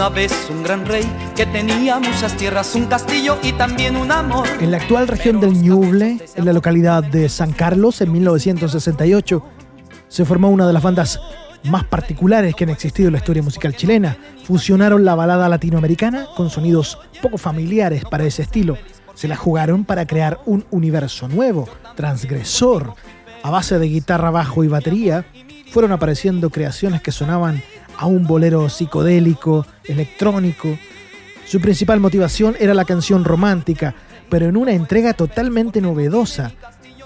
Una vez un gran rey que tenía muchas tierras, un castillo y también un amor. En la actual región del Ñuble, en la localidad de San Carlos, en 1968, se formó una de las bandas más particulares que han existido en la historia musical chilena. Fusionaron la balada latinoamericana con sonidos poco familiares para ese estilo. Se la jugaron para crear un universo nuevo, transgresor. A base de guitarra, bajo y batería, fueron apareciendo creaciones que sonaban a un bolero psicodélico, electrónico. Su principal motivación era la canción romántica, pero en una entrega totalmente novedosa,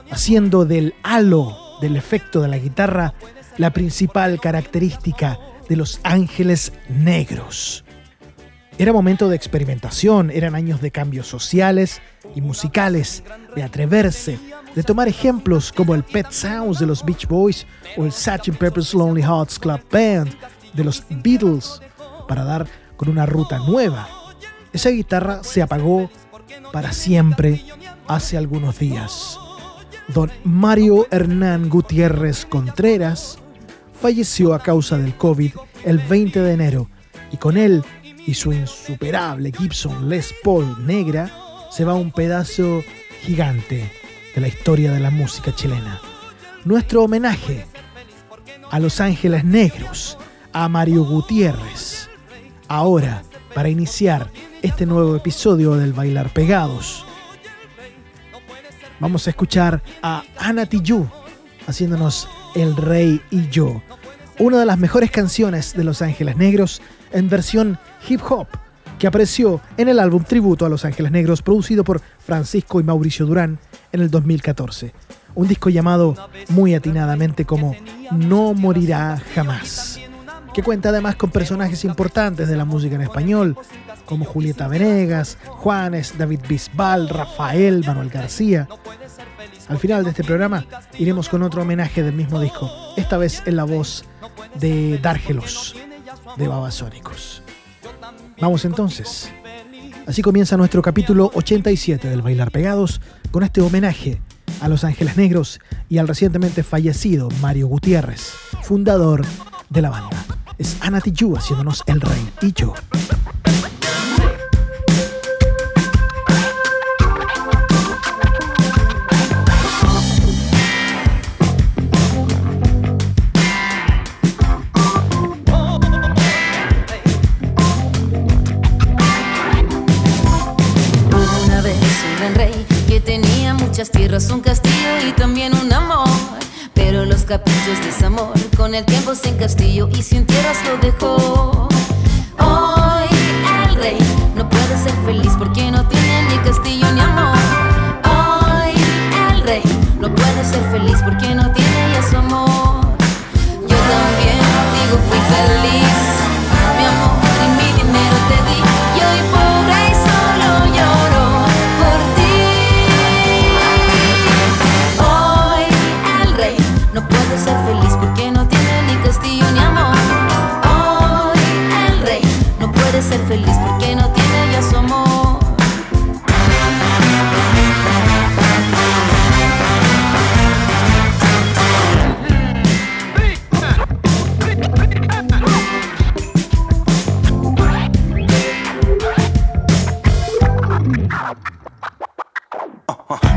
haciendo del halo del efecto de la guitarra la principal característica de los ángeles negros. Era momento de experimentación, eran años de cambios sociales y musicales, de atreverse, de tomar ejemplos como el Pet Sounds de los Beach Boys o el Sgt. Pepper's Lonely Hearts Club Band de los Beatles para dar con una ruta nueva. Esa guitarra se apagó para siempre hace algunos días. Don Mario Hernán Gutiérrez Contreras falleció a causa del COVID el 20 de enero y con él y su insuperable Gibson Les Paul negra se va un pedazo gigante de la historia de la música chilena. Nuestro homenaje a Los Ángeles Negros a Mario Gutiérrez. Ahora, para iniciar este nuevo episodio del Bailar Pegados, vamos a escuchar a Ana Tijoux haciéndonos El Rey y Yo, una de las mejores canciones de Los Ángeles Negros en versión hip hop que apareció en el álbum tributo a Los Ángeles Negros producido por Francisco y Mauricio Durán en el 2014. Un disco llamado muy atinadamente como No morirá jamás que cuenta además con personajes importantes de la música en español, como Julieta Venegas, Juanes, David Bisbal, Rafael, Manuel García. Al final de este programa iremos con otro homenaje del mismo disco, esta vez en la voz de Dárgelos, de Babasónicos. Vamos entonces. Así comienza nuestro capítulo 87 del Bailar Pegados con este homenaje a Los Ángeles Negros y al recientemente fallecido Mario Gutiérrez, fundador de la banda es Ana Tijoux haciéndonos El Rey y yo. Una un rey que tenía muchas tierras, un castillo y también un amor pero los caprichos de ese con el tiempo sin castillo y sin tierras lo dejó. Hoy el rey no puede ser feliz porque no tiene ni castillo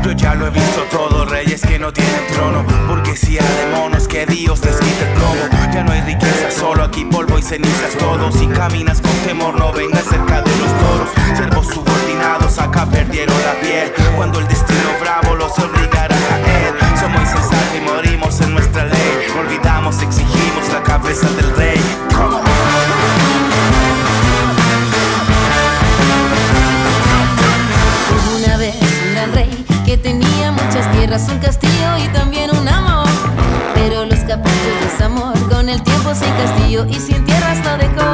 Yo ya lo he visto todo, reyes que no tienen trono. Burguesía de monos que Dios les el plomo. Ya no hay riqueza, solo aquí polvo y cenizas. Todos Si caminas con temor no vengas cerca de los toros. Servos subordinados acá perdieron la piel. Cuando el destino bravo los obligará a caer. Somos insensatos y morimos en nuestra ley. Olvidamos, exigimos la cabeza del rey tierras, un castillo y también un amor. Pero los caprichos de ese amor con el tiempo sin castillo y sin tierras lo dejó.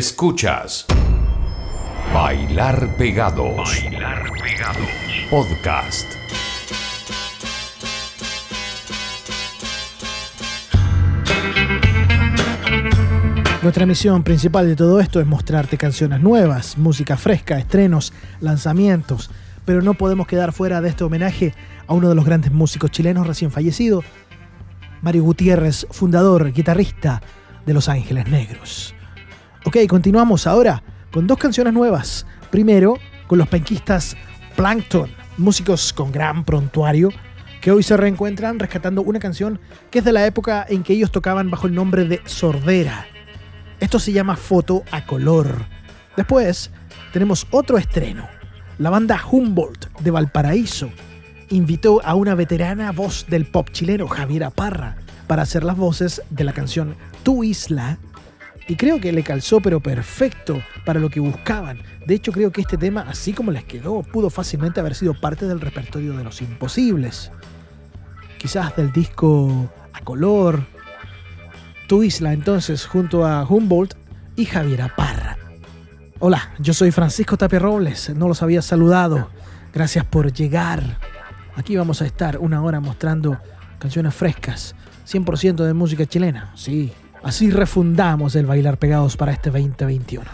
Escuchas. Bailar Pegados. Bailar Pegados. Podcast. Nuestra misión principal de todo esto es mostrarte canciones nuevas, música fresca, estrenos, lanzamientos, pero no podemos quedar fuera de este homenaje a uno de los grandes músicos chilenos recién fallecido, Mario Gutiérrez, fundador, guitarrista de Los Ángeles Negros. Ok, continuamos ahora con dos canciones nuevas. Primero, con los penquistas Plankton, músicos con gran prontuario, que hoy se reencuentran rescatando una canción que es de la época en que ellos tocaban bajo el nombre de Sordera. Esto se llama Foto a Color. Después, tenemos otro estreno. La banda Humboldt de Valparaíso invitó a una veterana voz del pop chileno, Javiera Parra, para hacer las voces de la canción Tu Isla y creo que le calzó pero perfecto para lo que buscaban. De hecho creo que este tema, así como les quedó, pudo fácilmente haber sido parte del repertorio de Los Imposibles. Quizás del disco a color. Tu isla entonces junto a Humboldt y Javiera Parra. Hola, yo soy Francisco Tapia Robles, no los había saludado. Gracias por llegar. Aquí vamos a estar una hora mostrando canciones frescas, 100% de música chilena, sí, Así refundamos el bailar pegados para este 2021.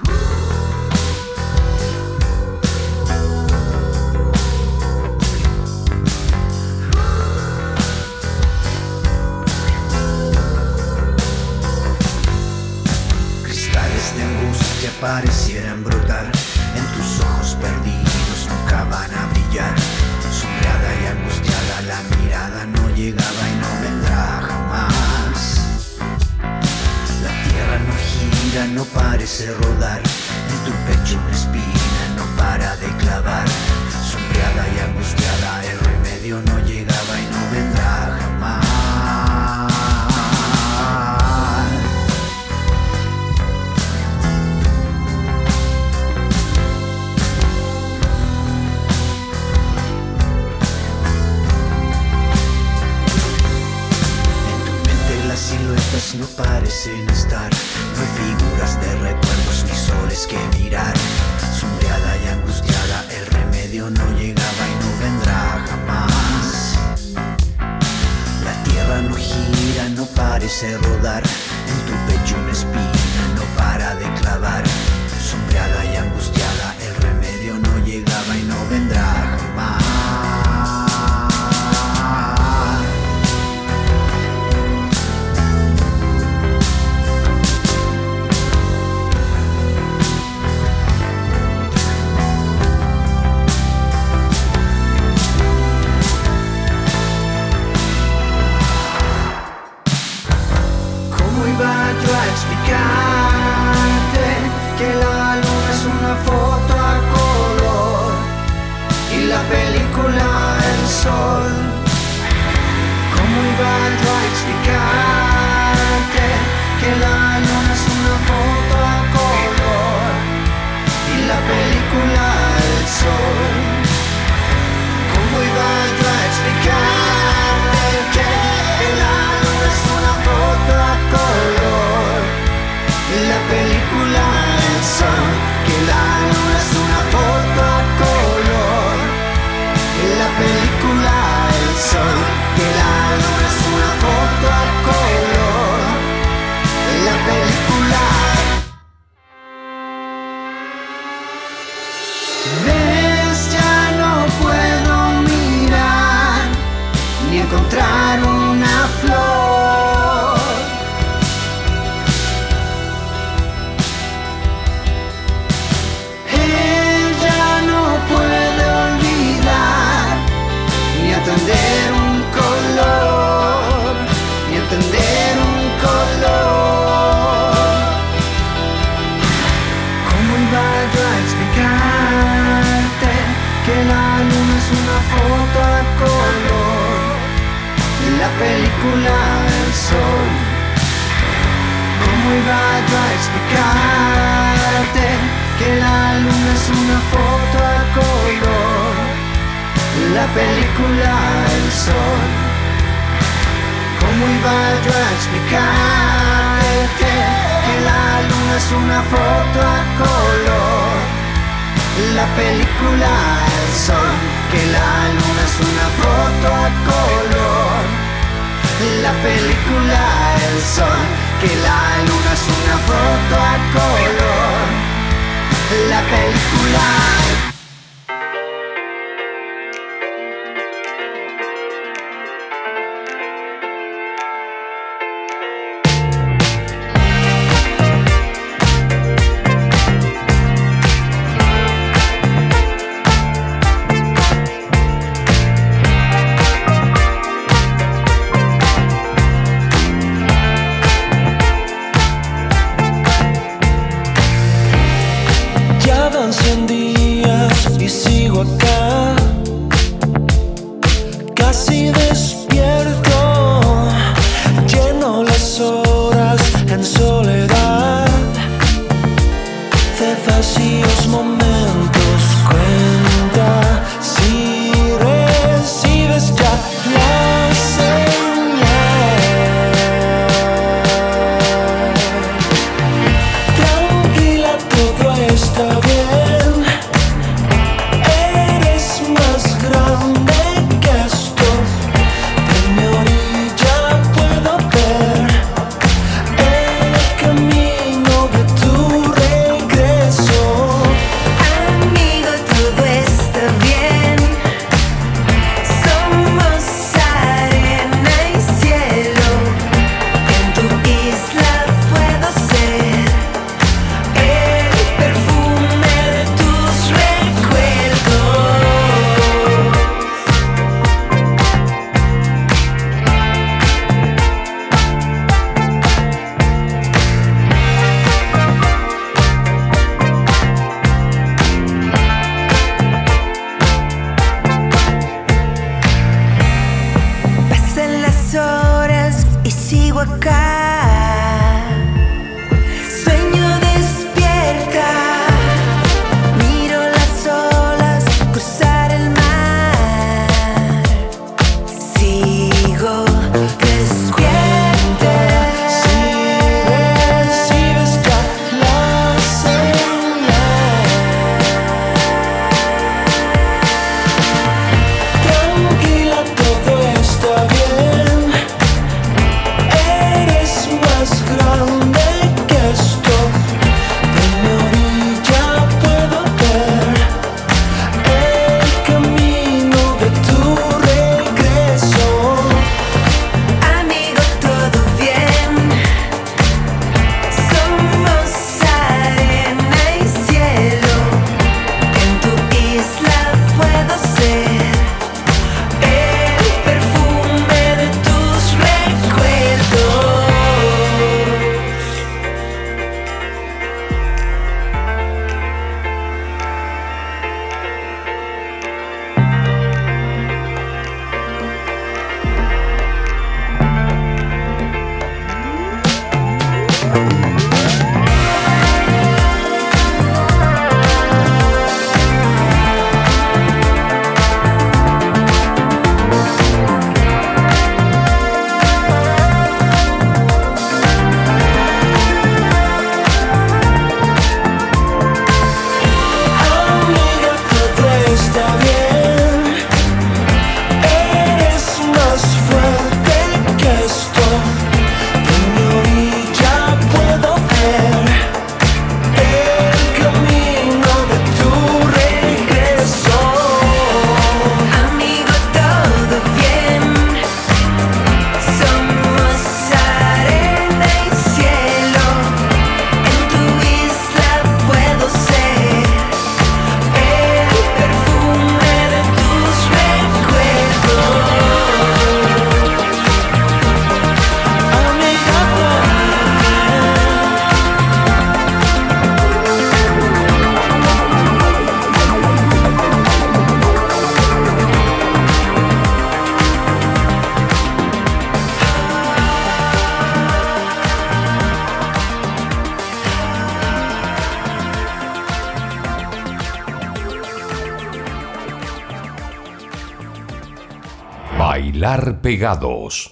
Pegados.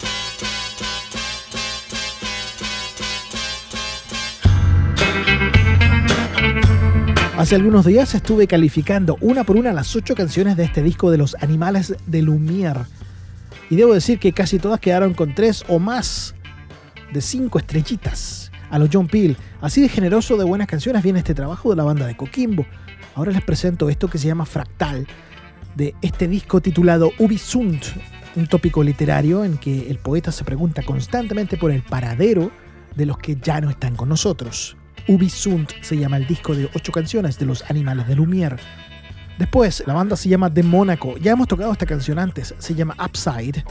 Hace algunos días estuve calificando una por una las ocho canciones de este disco de los animales de Lumière. Y debo decir que casi todas quedaron con tres o más de cinco estrellitas. A los John Peel, así de generoso de buenas canciones viene este trabajo de la banda de Coquimbo. Ahora les presento esto que se llama Fractal, de este disco titulado Ubisunt, un tópico literario en que el poeta se pregunta constantemente por el paradero de los que ya no están con nosotros. Ubisunt se llama el disco de ocho canciones de los animales de Lumière. Después, la banda se llama The Monaco. Ya hemos tocado esta canción antes, se llama Upside.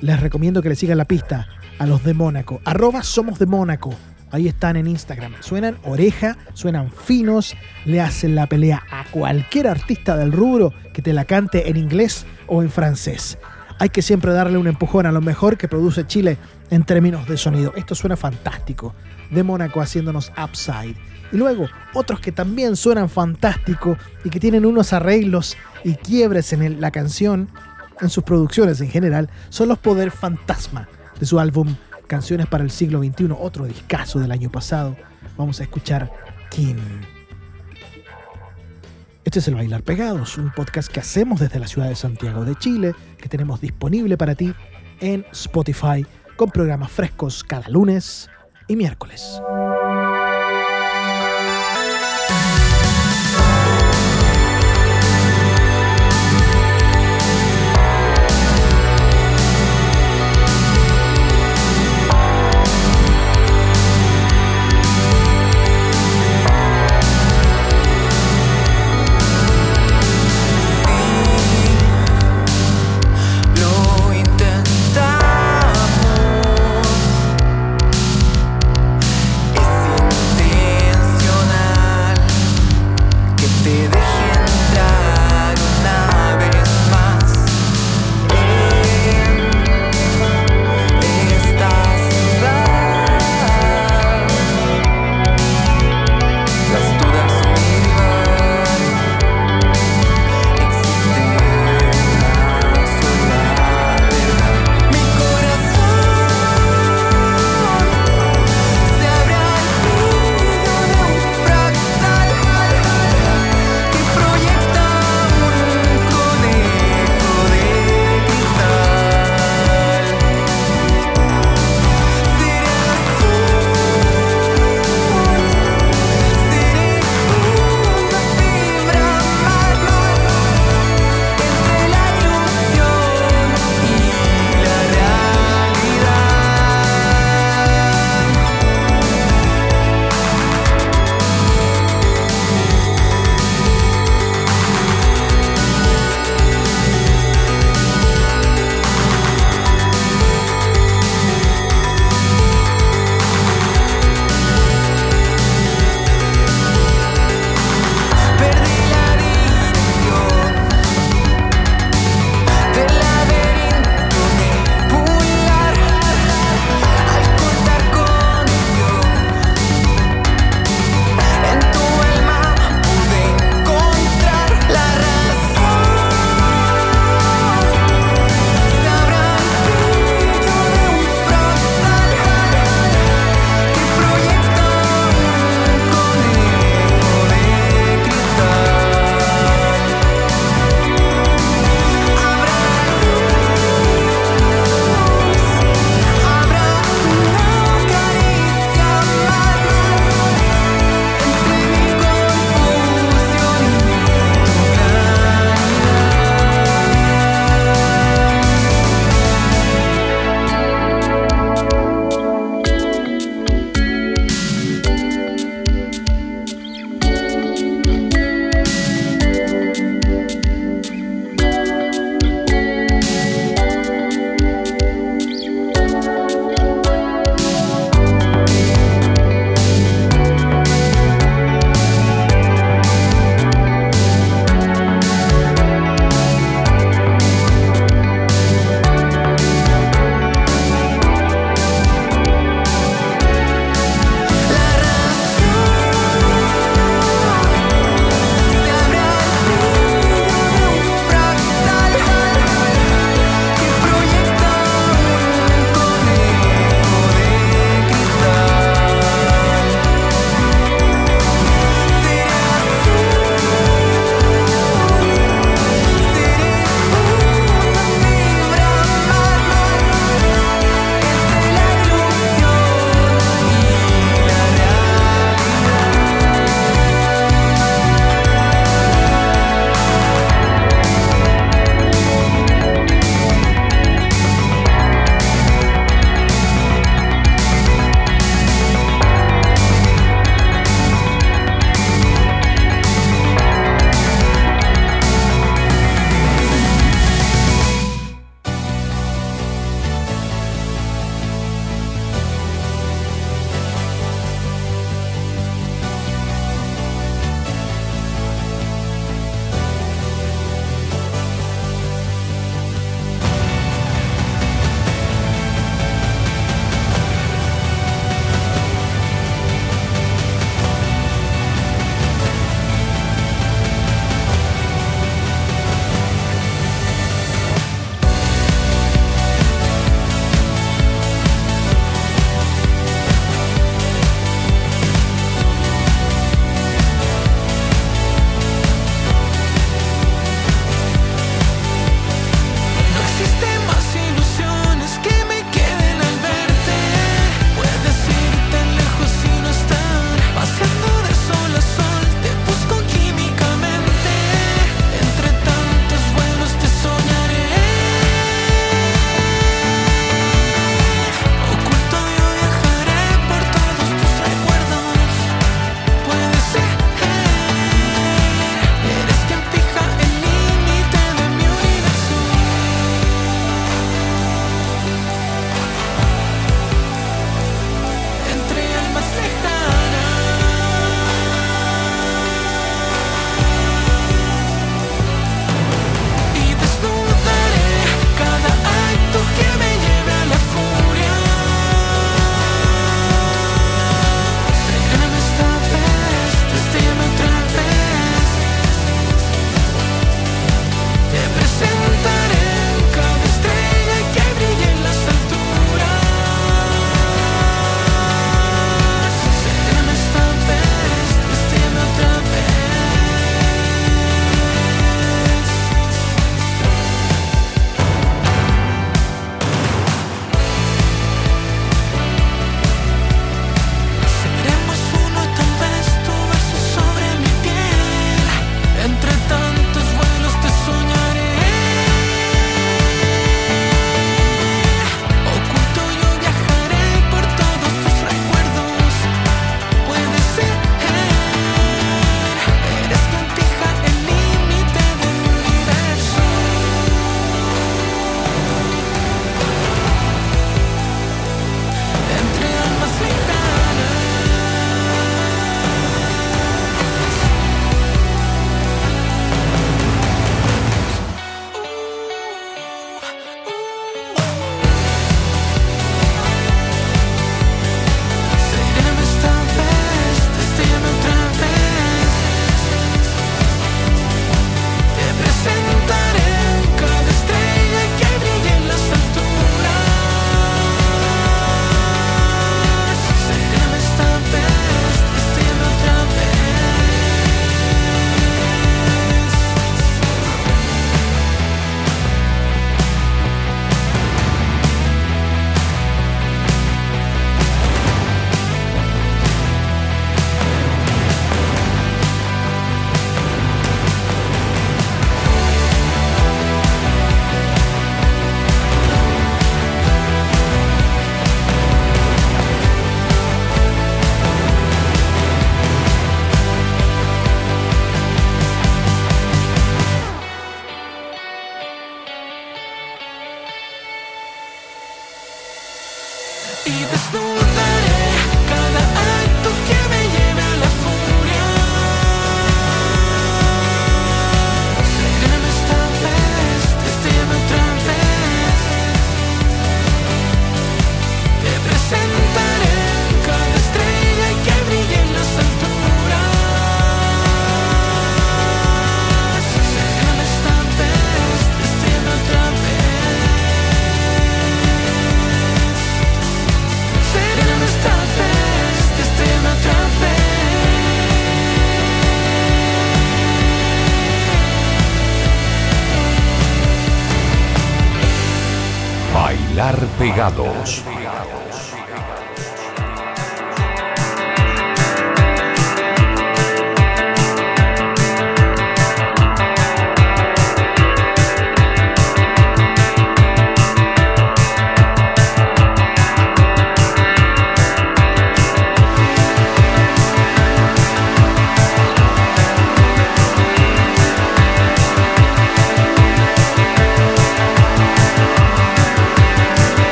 Les recomiendo que le sigan la pista a los de Mónaco. Arroba somos de Mónaco. Ahí están en Instagram. Suenan oreja, suenan finos, le hacen la pelea a cualquier artista del rubro que te la cante en inglés o en francés. Hay que siempre darle un empujón a lo mejor que produce Chile en términos de sonido. Esto suena fantástico de Mónaco haciéndonos Upside. Y luego otros que también suenan fantástico y que tienen unos arreglos y quiebres en la canción, en sus producciones en general, son los Poder Fantasma de su álbum Canciones para el siglo XXI, otro discazo del año pasado. Vamos a escuchar King. Este es el Bailar Pegados, un podcast que hacemos desde la ciudad de Santiago de Chile, que tenemos disponible para ti en Spotify, con programas frescos cada lunes y miércoles.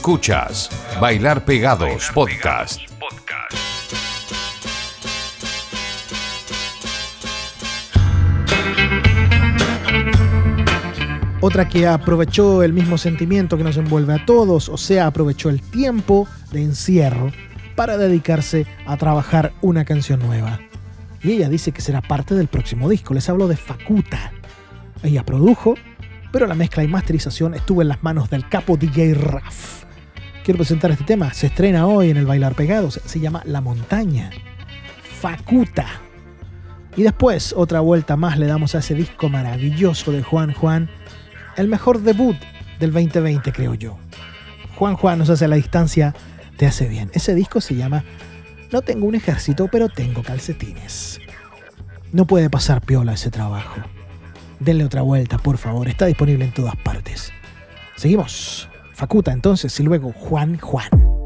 Escuchas Bailar Pegados Podcast. Otra que aprovechó el mismo sentimiento que nos envuelve a todos, o sea, aprovechó el tiempo de encierro para dedicarse a trabajar una canción nueva. Y ella dice que será parte del próximo disco. Les hablo de Facuta. Ella produjo, pero la mezcla y masterización estuvo en las manos del capo DJ Raf. Quiero presentar este tema. Se estrena hoy en el Bailar Pegados. Se llama La Montaña. Facuta. Y después, otra vuelta más, le damos a ese disco maravilloso de Juan Juan el mejor debut del 2020, creo yo. Juan Juan nos hace la distancia, te hace bien. Ese disco se llama No tengo un ejército, pero tengo calcetines. No puede pasar piola ese trabajo. Denle otra vuelta, por favor. Está disponible en todas partes. Seguimos. Facuta entonces y luego Juan Juan.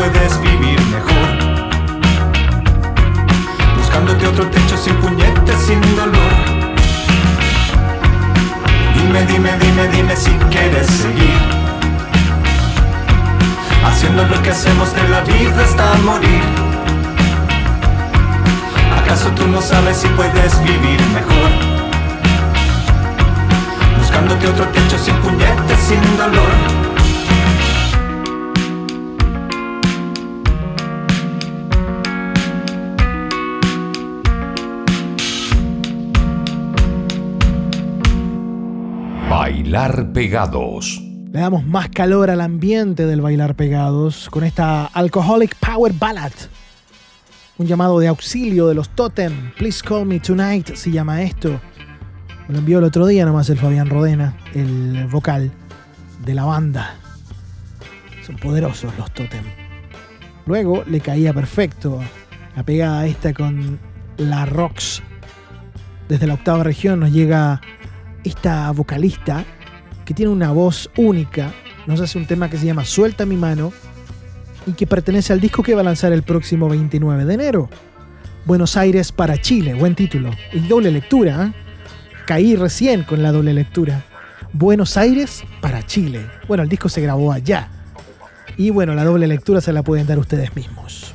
puedes vivir mejor. Buscándote otro techo sin puñetes, sin dolor. Dime, dime, dime, dime si quieres seguir. Haciendo lo que hacemos de la vida hasta morir. ¿Acaso tú no sabes si puedes vivir mejor? Pegados. Le damos más calor al ambiente del bailar pegados con esta Alcoholic Power Ballad. Un llamado de auxilio de los Totem. Please call me tonight se llama esto. Me lo envió el otro día nomás el Fabián Rodena, el vocal de la banda. Son poderosos los Totem. Luego le caía perfecto la pegada esta con la Rocks. Desde la octava región nos llega esta vocalista que tiene una voz única, nos hace un tema que se llama Suelta mi mano y que pertenece al disco que va a lanzar el próximo 29 de enero. Buenos Aires para Chile, buen título. Y doble lectura, ¿eh? caí recién con la doble lectura. Buenos Aires para Chile. Bueno, el disco se grabó allá. Y bueno, la doble lectura se la pueden dar ustedes mismos.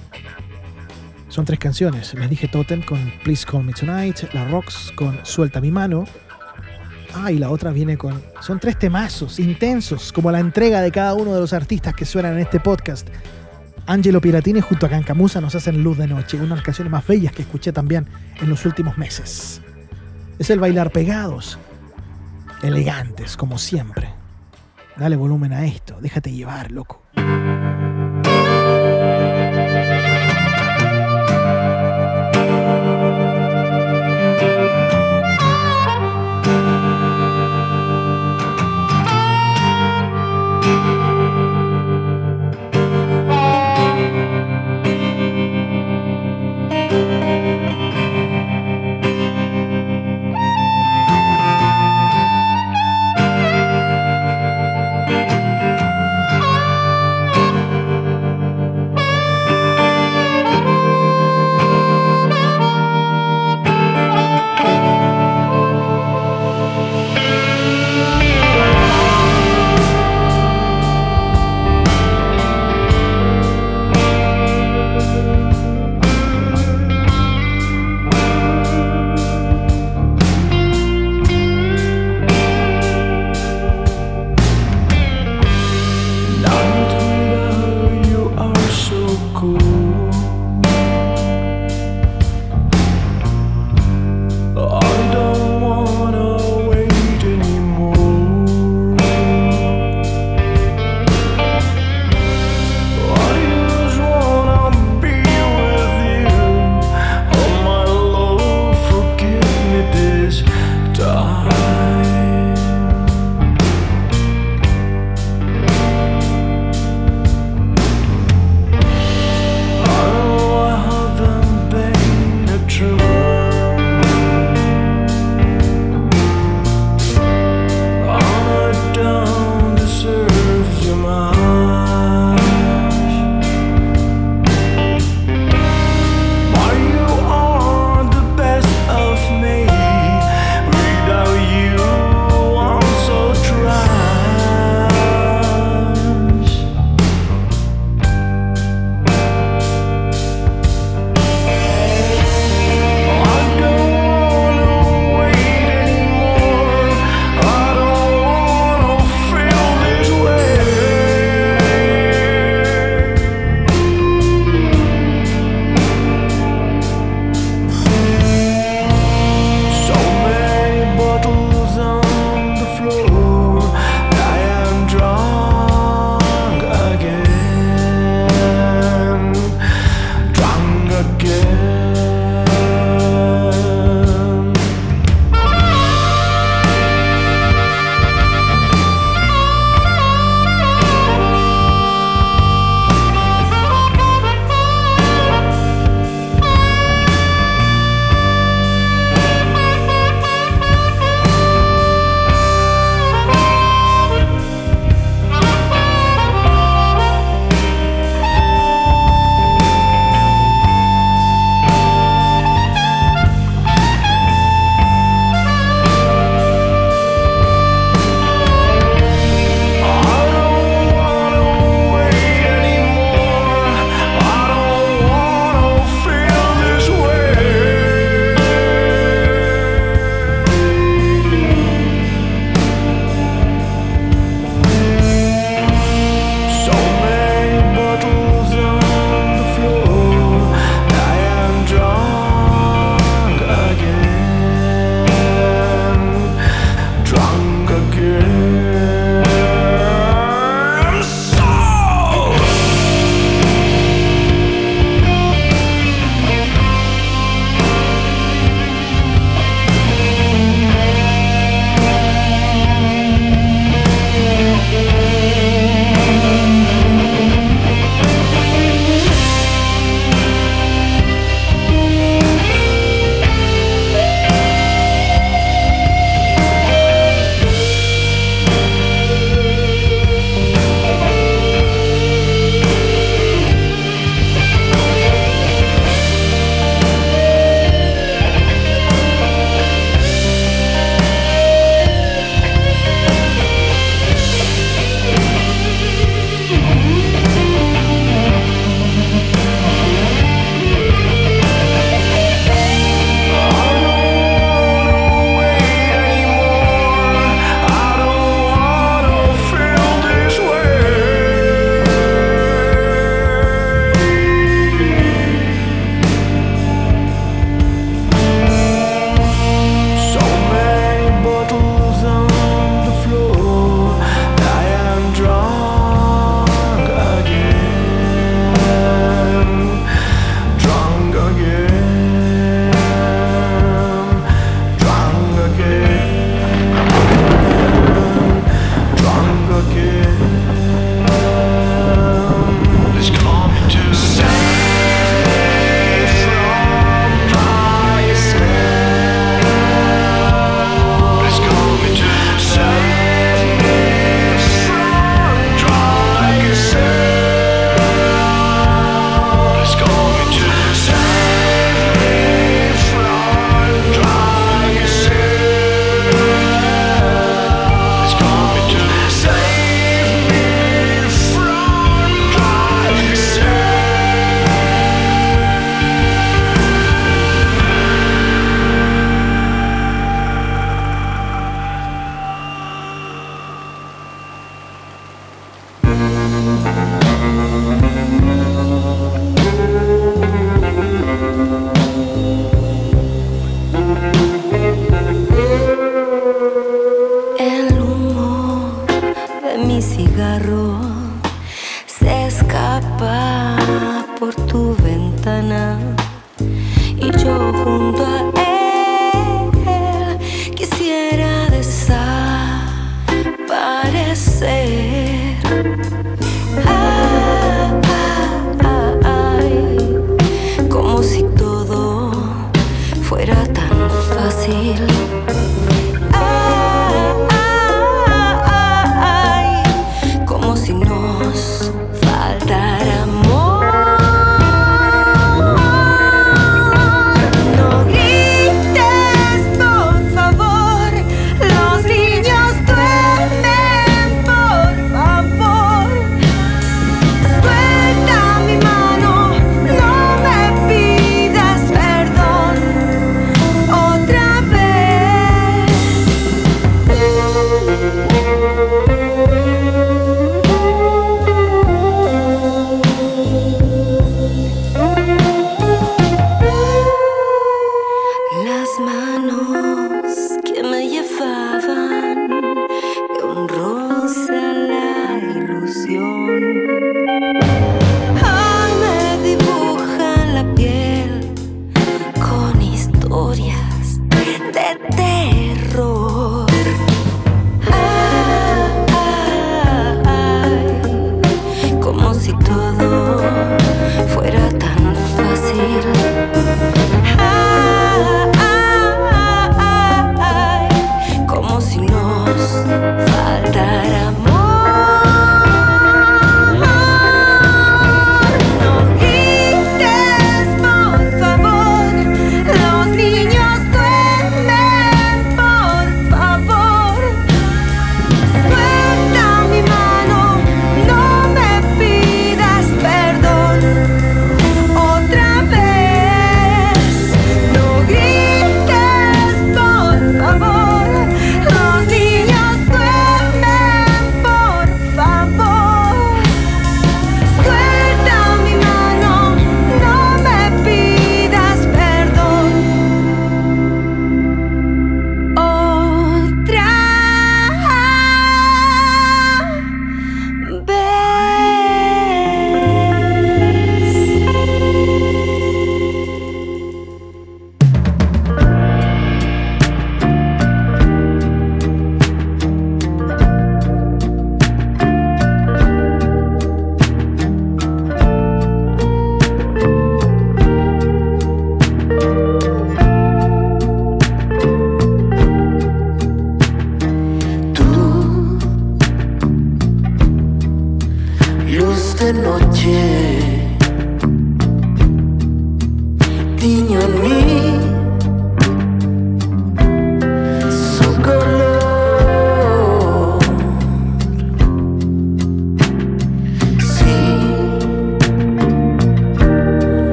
Son tres canciones. Les dije Totem con Please Call Me Tonight, La Rocks con Suelta mi mano Ah, y la otra viene con. Son tres temazos intensos, como la entrega de cada uno de los artistas que suenan en este podcast. Angelo Piratini junto a Cancamusa nos hacen Luz de Noche, una de las canciones más bellas que escuché también en los últimos meses. Es el bailar pegados, elegantes como siempre. Dale volumen a esto, déjate llevar, loco.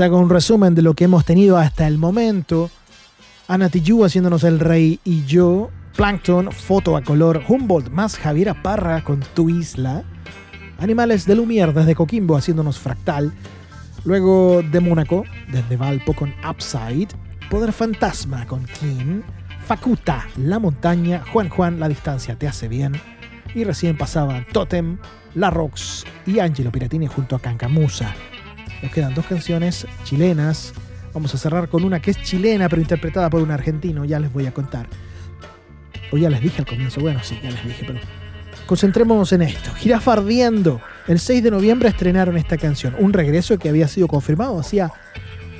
Hago un resumen de lo que hemos tenido hasta el momento. Ana haciéndonos el rey y yo. Plankton, foto a color. Humboldt más Javiera Parra con Tu Isla. Animales de Lumière desde Coquimbo haciéndonos fractal. Luego de Mónaco, desde Valpo con Upside. Poder Fantasma con Kim. Facuta, La Montaña. Juan Juan, La Distancia Te Hace Bien. Y recién pasaban Totem, La Rox y Angelo Piratini junto a Cancamusa. Nos quedan dos canciones chilenas. Vamos a cerrar con una que es chilena, pero interpretada por un argentino. Ya les voy a contar. O ya les dije al comienzo. Bueno, sí, ya les dije, pero concentrémonos en esto. Jirafa Ardiendo. El 6 de noviembre estrenaron esta canción. Un regreso que había sido confirmado hacía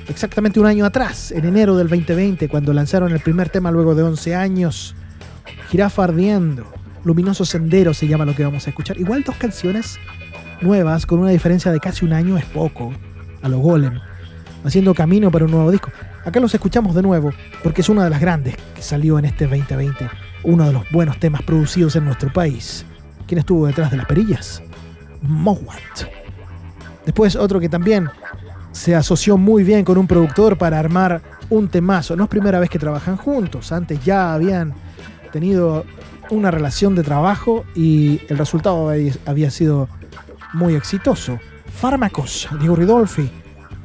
exactamente un año atrás, en enero del 2020, cuando lanzaron el primer tema luego de 11 años. Jirafa Ardiendo. Luminoso Sendero se llama lo que vamos a escuchar. Igual dos canciones nuevas, con una diferencia de casi un año, es poco. A lo golem. Haciendo camino para un nuevo disco. Acá los escuchamos de nuevo, porque es una de las grandes que salió en este 2020. Uno de los buenos temas producidos en nuestro país. ¿Quién estuvo detrás de las perillas? Mowat. Después otro que también se asoció muy bien con un productor para armar un temazo. No es primera vez que trabajan juntos, antes ya habían tenido una relación de trabajo y el resultado había sido muy exitoso. Fármacos, Diego Ridolfi,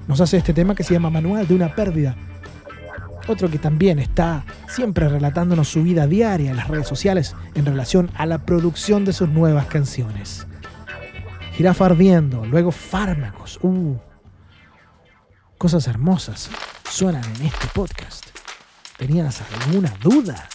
nos hace este tema que se llama Manual de una pérdida. Otro que también está siempre relatándonos su vida diaria en las redes sociales en relación a la producción de sus nuevas canciones. Jirafa ardiendo, luego fármacos. Uh, cosas hermosas suenan en este podcast. ¿Tenías alguna duda?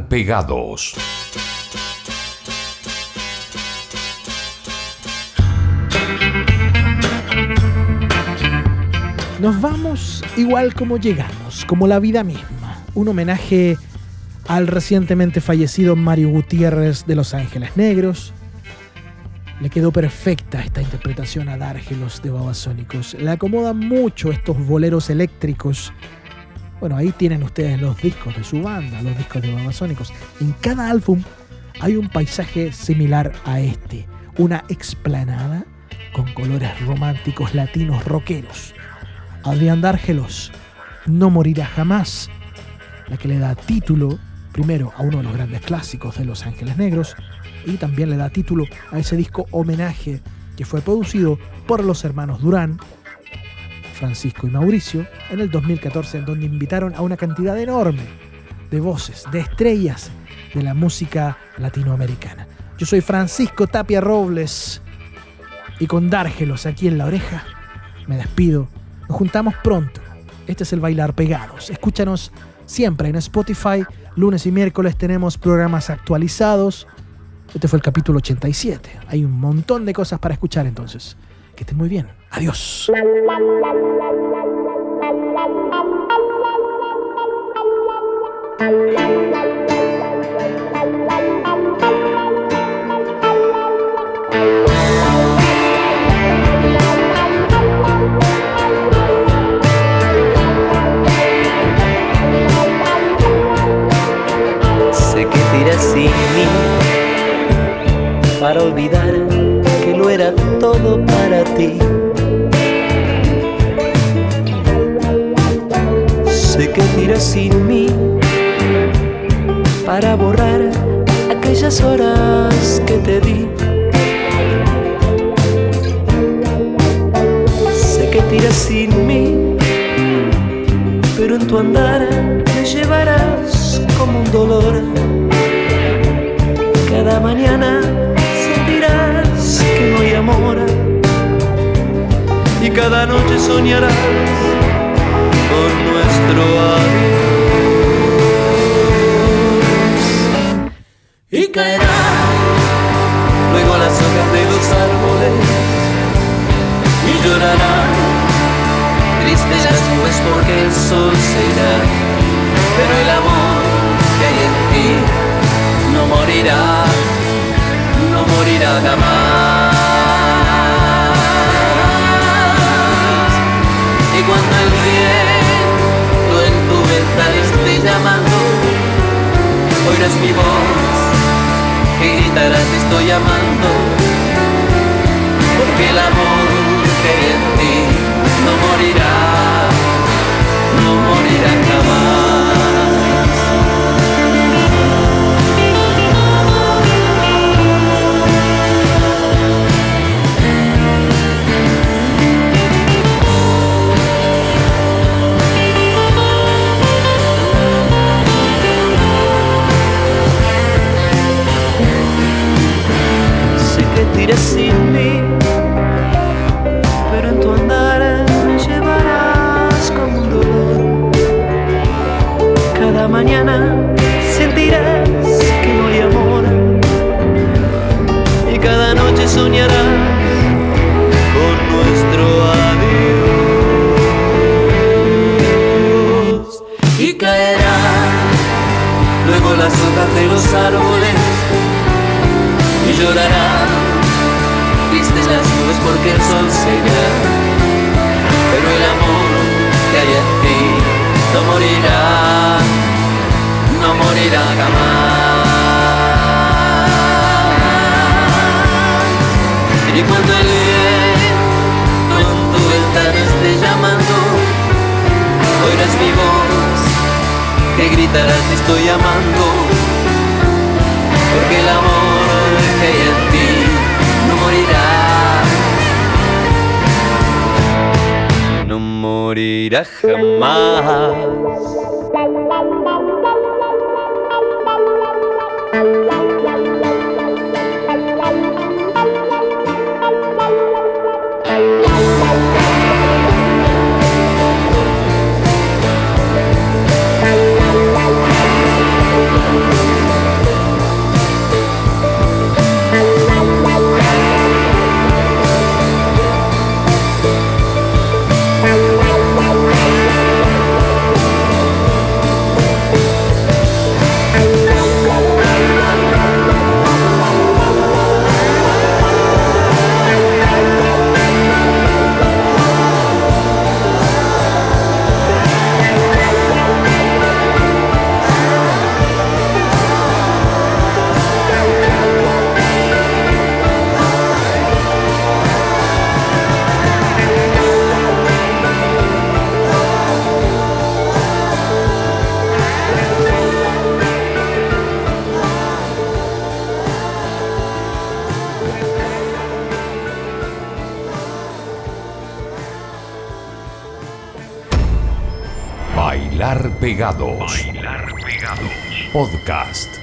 Pegados. Nos vamos igual como llegamos, como la vida misma. Un homenaje al recientemente fallecido Mario Gutiérrez de Los Ángeles Negros. Le quedó perfecta esta interpretación a Dárgelos de Babasónicos. Le acomodan mucho estos boleros eléctricos bueno, ahí tienen ustedes los discos de su banda, los discos de Babasónicos. En cada álbum hay un paisaje similar a este, una explanada con colores románticos latinos rockeros. Adrián Dárgelos, No morirá jamás, la que le da título primero a uno de los grandes clásicos de Los Ángeles Negros y también le da título a ese disco homenaje que fue producido por los hermanos Durán, Francisco y Mauricio, en el 2014, en donde invitaron a una cantidad enorme de voces, de estrellas de la música latinoamericana. Yo soy Francisco Tapia Robles y con Dárgelos aquí en la oreja me despido. Nos juntamos pronto. Este es el Bailar Pegados. Escúchanos siempre en Spotify. Lunes y miércoles tenemos programas actualizados. Este fue el capítulo 87. Hay un montón de cosas para escuchar entonces. Que estén muy bien. Adiós. Sé que tiras sin mí para olvidar que lo era todo para ti. Que tiras sin mí para borrar aquellas horas que te di. Sé que tiras sin mí, pero en tu andar me llevarás como un dolor. Cada mañana sentirás que no hay amor y cada noche soñarás con nuestro adiós. Y caerá luego las hojas de los árboles y llorarán tristes las nubes porque el sol se irá, pero el amor que hay en ti no morirá, no morirá jamás. Esté llamando, oirás mi voz. Que gritará te estoy llamando, porque el amor que hay en ti no morirá, no morirá. Tires sin mí, pero en tu andar me llevarás como un dolor. Cada mañana sentirás que no hay amor y cada noche soñarás con nuestro adiós. Y caerá luego las hojas de los árboles y llorarán porque el sol se irá. Pero el amor que hay en ti no morirá no morirá jamás. Y cuando el viento en tu ventana esté llamando oirás mi voz que gritará te estoy llamando porque el amor que hay en ti morirá jamás. Pegados. Bailar Pegados. Podcast.